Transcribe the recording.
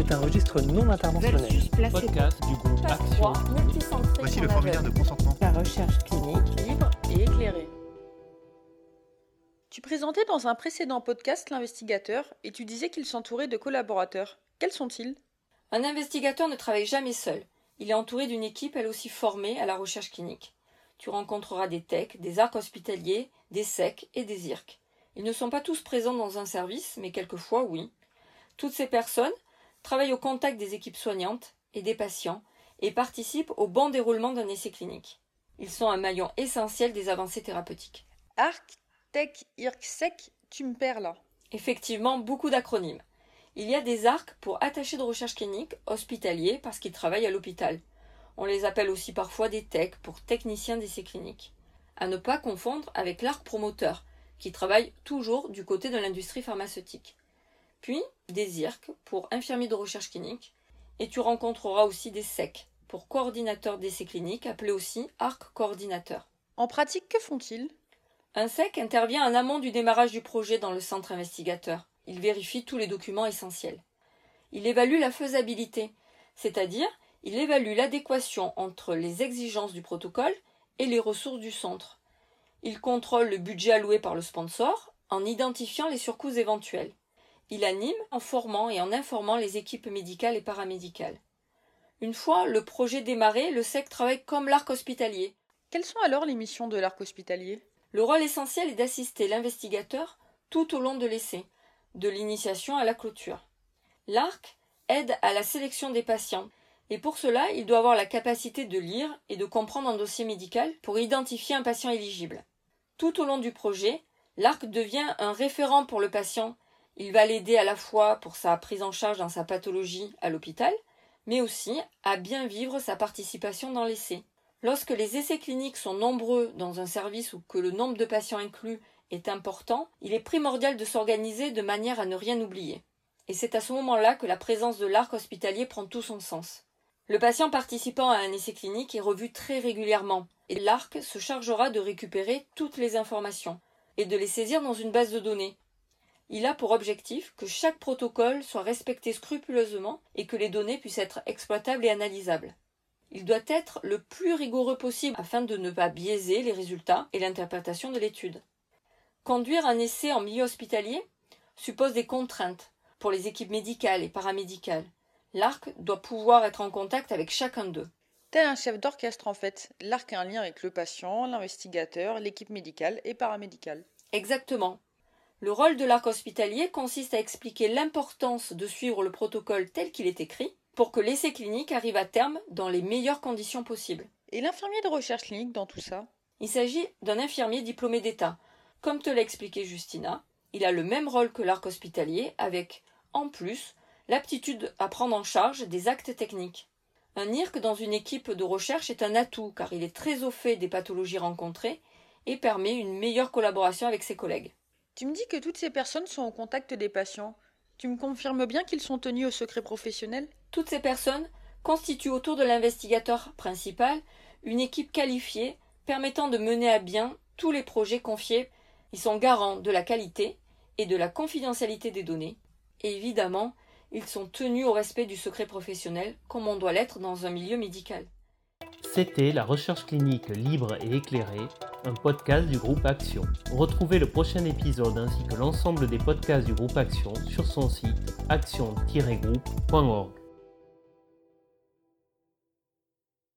C'est un registre non interventionnel. Podcast du groupe Action. 3, multicentré Voici le formulaire de consentement. La recherche clinique libre et éclairée. Tu présentais dans un précédent podcast l'investigateur et tu disais qu'il s'entourait de collaborateurs. Quels sont-ils? Un investigateur ne travaille jamais seul. Il est entouré d'une équipe elle aussi formée à la recherche clinique. Tu rencontreras des techs, des arcs hospitaliers, des SEC et des IRC. Ils ne sont pas tous présents dans un service, mais quelquefois oui. Toutes ces personnes travaillent au contact des équipes soignantes et des patients et participent au bon déroulement d'un essai clinique. Ils sont un maillon essentiel des avancées thérapeutiques. Arc, Tech, IRC, SEC, tu me perds là. Effectivement, beaucoup d'acronymes. Il y a des arcs pour attachés de recherche clinique hospitaliers parce qu'ils travaillent à l'hôpital. On les appelle aussi parfois des techs pour techniciens d'essais cliniques. À ne pas confondre avec l'arc promoteur, qui travaille toujours du côté de l'industrie pharmaceutique. Puis des IRC pour infirmiers de recherche clinique, et tu rencontreras aussi des SEC pour coordinateurs d'essais cliniques, appelés aussi arc coordinateur. En pratique, que font-ils? Un SEC intervient en amont du démarrage du projet dans le centre investigateur. Il vérifie tous les documents essentiels. Il évalue la faisabilité, c'est-à-dire il évalue l'adéquation entre les exigences du protocole et les ressources du centre. Il contrôle le budget alloué par le sponsor en identifiant les surcoûts éventuels. Il anime en formant et en informant les équipes médicales et paramédicales. Une fois le projet démarré, le SEC travaille comme l'arc hospitalier, Quelles sont alors les missions de l'arc hospitalier? Le rôle essentiel est d'assister l'investigateur tout au long de l'essai, de l'initiation à la clôture. L'ARC aide à la sélection des patients, et pour cela, il doit avoir la capacité de lire et de comprendre un dossier médical pour identifier un patient éligible. Tout au long du projet, l'ARC devient un référent pour le patient. Il va l'aider à la fois pour sa prise en charge dans sa pathologie à l'hôpital, mais aussi à bien vivre sa participation dans l'essai. Lorsque les essais cliniques sont nombreux dans un service ou que le nombre de patients inclus est important, il est primordial de s'organiser de manière à ne rien oublier. Et c'est à ce moment-là que la présence de l'arc hospitalier prend tout son sens. Le patient participant à un essai clinique est revu très régulièrement, et l'arc se chargera de récupérer toutes les informations et de les saisir dans une base de données. Il a pour objectif que chaque protocole soit respecté scrupuleusement et que les données puissent être exploitables et analysables. Il doit être le plus rigoureux possible afin de ne pas biaiser les résultats et l'interprétation de l'étude. Conduire un essai en milieu hospitalier suppose des contraintes pour les équipes médicales et paramédicales. L'arc doit pouvoir être en contact avec chacun d'eux. Tel un chef d'orchestre en fait. L'arc a un lien avec le patient, l'investigateur, l'équipe médicale et paramédicale. Exactement. Le rôle de l'arc hospitalier consiste à expliquer l'importance de suivre le protocole tel qu'il est écrit pour que l'essai clinique arrive à terme dans les meilleures conditions possibles. Et l'infirmier de recherche clinique dans tout ça? Il s'agit d'un infirmier diplômé d'État. Comme te l'a expliqué Justina, il a le même rôle que l'arc hospitalier avec, en plus, l'aptitude à prendre en charge des actes techniques. Un IRC dans une équipe de recherche est un atout car il est très au fait des pathologies rencontrées et permet une meilleure collaboration avec ses collègues. Tu me dis que toutes ces personnes sont au contact des patients. Tu me confirmes bien qu'ils sont tenus au secret professionnel? Toutes ces personnes constituent autour de l'investigateur principal une équipe qualifiée permettant de mener à bien tous les projets confiés. Ils sont garants de la qualité et de la confidentialité des données. Et évidemment, ils sont tenus au respect du secret professionnel comme on doit l'être dans un milieu médical. C'était la recherche clinique libre et éclairée, un podcast du groupe Action. Retrouvez le prochain épisode ainsi que l'ensemble des podcasts du groupe Action sur son site action-groupe.org.